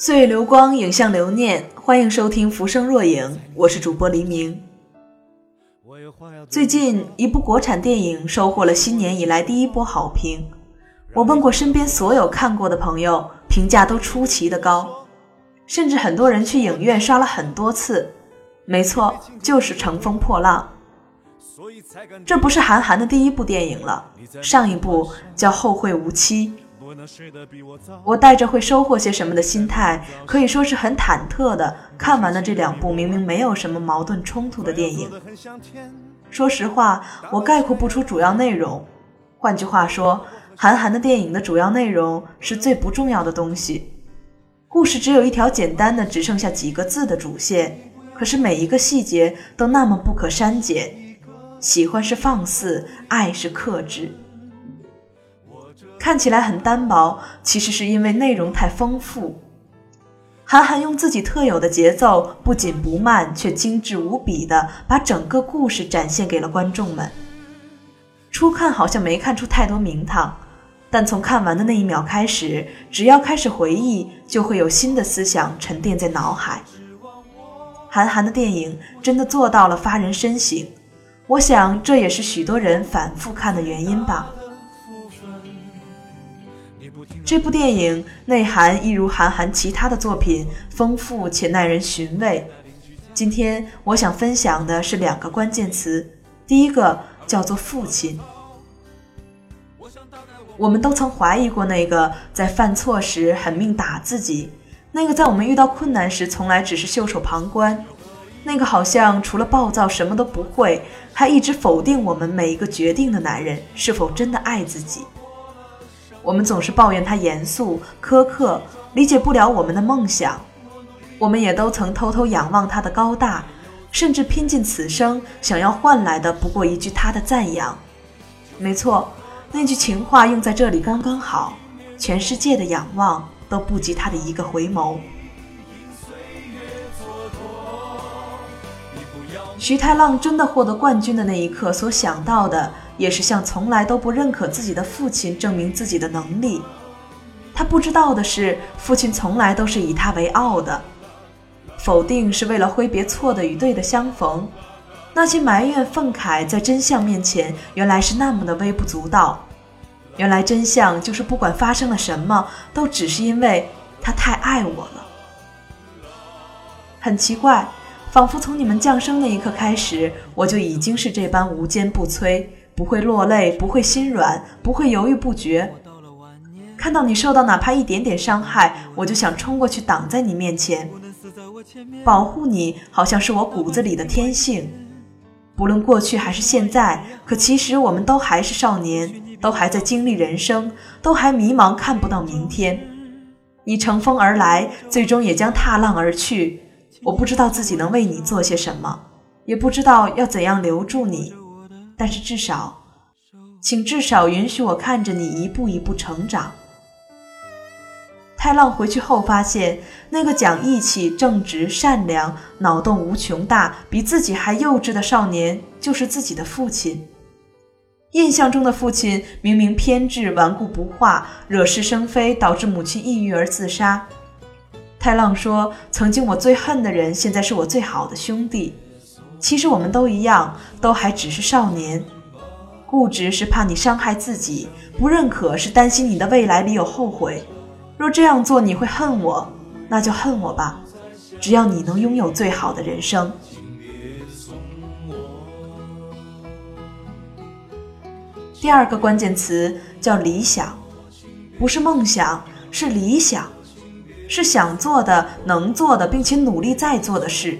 岁月流光，影像留念，欢迎收听《浮生若影》，我是主播黎明。最近一部国产电影收获了新年以来第一波好评，我问过身边所有看过的朋友，评价都出奇的高，甚至很多人去影院刷了很多次。没错，就是《乘风破浪》。这不是韩寒的第一部电影了，上一部叫《后会无期》。我带着会收获些什么的心态，可以说是很忐忑的。看完了这两部明明没有什么矛盾冲突的电影，说实话，我概括不出主要内容。换句话说，韩寒的电影的主要内容是最不重要的东西。故事只有一条简单的，只剩下几个字的主线，可是每一个细节都那么不可删减。喜欢是放肆，爱是克制。看起来很单薄，其实是因为内容太丰富。韩寒用自己特有的节奏，不紧不慢，却精致无比的把整个故事展现给了观众们。初看好像没看出太多名堂，但从看完的那一秒开始，只要开始回忆，就会有新的思想沉淀在脑海。韩寒的电影真的做到了发人深省，我想这也是许多人反复看的原因吧。这部电影内涵一如韩寒其他的作品丰富且耐人寻味。今天我想分享的是两个关键词，第一个叫做父亲。我们都曾怀疑过那个在犯错时狠命打自己，那个在我们遇到困难时从来只是袖手旁观，那个好像除了暴躁什么都不会，还一直否定我们每一个决定的男人，是否真的爱自己？我们总是抱怨他严肃苛刻，理解不了我们的梦想。我们也都曾偷偷仰望他的高大，甚至拼尽此生想要换来的不过一句他的赞扬。没错，那句情话用在这里刚刚好。全世界的仰望都不及他的一个回眸。徐太浪真的获得冠军的那一刻，所想到的。也是向从来都不认可自己的父亲证明自己的能力。他不知道的是，父亲从来都是以他为傲的。否定是为了挥别错的与对的相逢。那些埋怨愤慨，在真相面前，原来是那么的微不足道。原来真相就是，不管发生了什么，都只是因为他太爱我了。很奇怪，仿佛从你们降生那一刻开始，我就已经是这般无坚不摧。不会落泪，不会心软，不会犹豫不决。看到你受到哪怕一点点伤害，我就想冲过去挡在你面前，保护你，好像是我骨子里的天性。不论过去还是现在，可其实我们都还是少年，都还在经历人生，都还迷茫，看不到明天。你乘风而来，最终也将踏浪而去。我不知道自己能为你做些什么，也不知道要怎样留住你。但是至少，请至少允许我看着你一步一步成长。太浪回去后发现，那个讲义气、正直、善良、脑洞无穷大、比自己还幼稚的少年，就是自己的父亲。印象中的父亲明明偏执、顽固不化、惹是生非，导致母亲抑郁而自杀。太浪说：“曾经我最恨的人，现在是我最好的兄弟。”其实我们都一样，都还只是少年。固执是怕你伤害自己，不认可是担心你的未来里有后悔。若这样做你会恨我，那就恨我吧。只要你能拥有最好的人生。第二个关键词叫理想，不是梦想，是理想，是想做的、能做的，并且努力在做的事。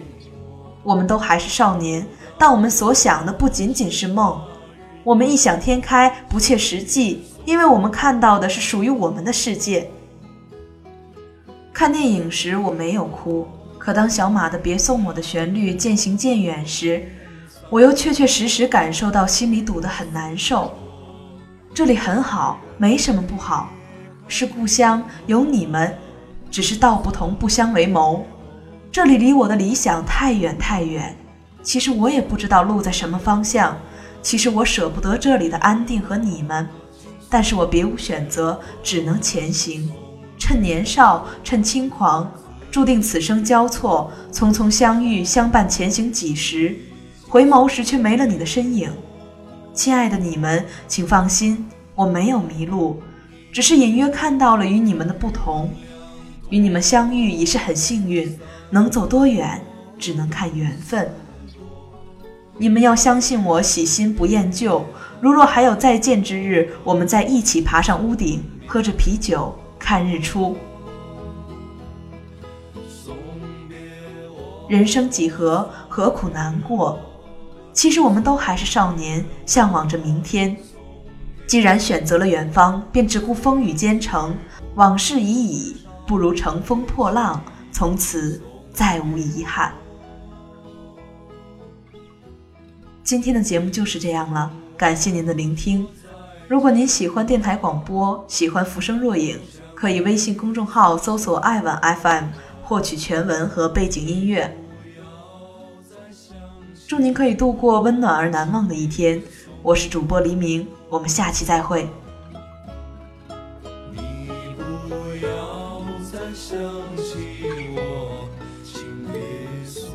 我们都还是少年，但我们所想的不仅仅是梦。我们异想天开，不切实际，因为我们看到的是属于我们的世界。看电影时我没有哭，可当小马的《别送我》的旋律渐行渐远时，我又确确实实感受到心里堵得很难受。这里很好，没什么不好，是故乡，有你们，只是道不同不相为谋。这里离我的理想太远太远，其实我也不知道路在什么方向。其实我舍不得这里的安定和你们，但是我别无选择，只能前行，趁年少，趁轻狂，注定此生交错，匆匆相遇，相伴前行几时，回眸时却没了你的身影。亲爱的你们，请放心，我没有迷路，只是隐约看到了与你们的不同。与你们相遇已是很幸运，能走多远，只能看缘分。你们要相信我，喜新不厌旧。如若还有再见之日，我们再一起爬上屋顶，喝着啤酒，看日出。人生几何，何苦难过？其实我们都还是少年，向往着明天。既然选择了远方，便只顾风雨兼程。往事已矣，不如乘风破浪，从此再无遗憾。今天的节目就是这样了，感谢您的聆听。如果您喜欢电台广播，喜欢浮生若影，可以微信公众号搜索“爱晚 FM” 获取全文和背景音乐。祝您可以度过温暖而难忘的一天。我是主播黎明，我们下期再会。再想起我请别送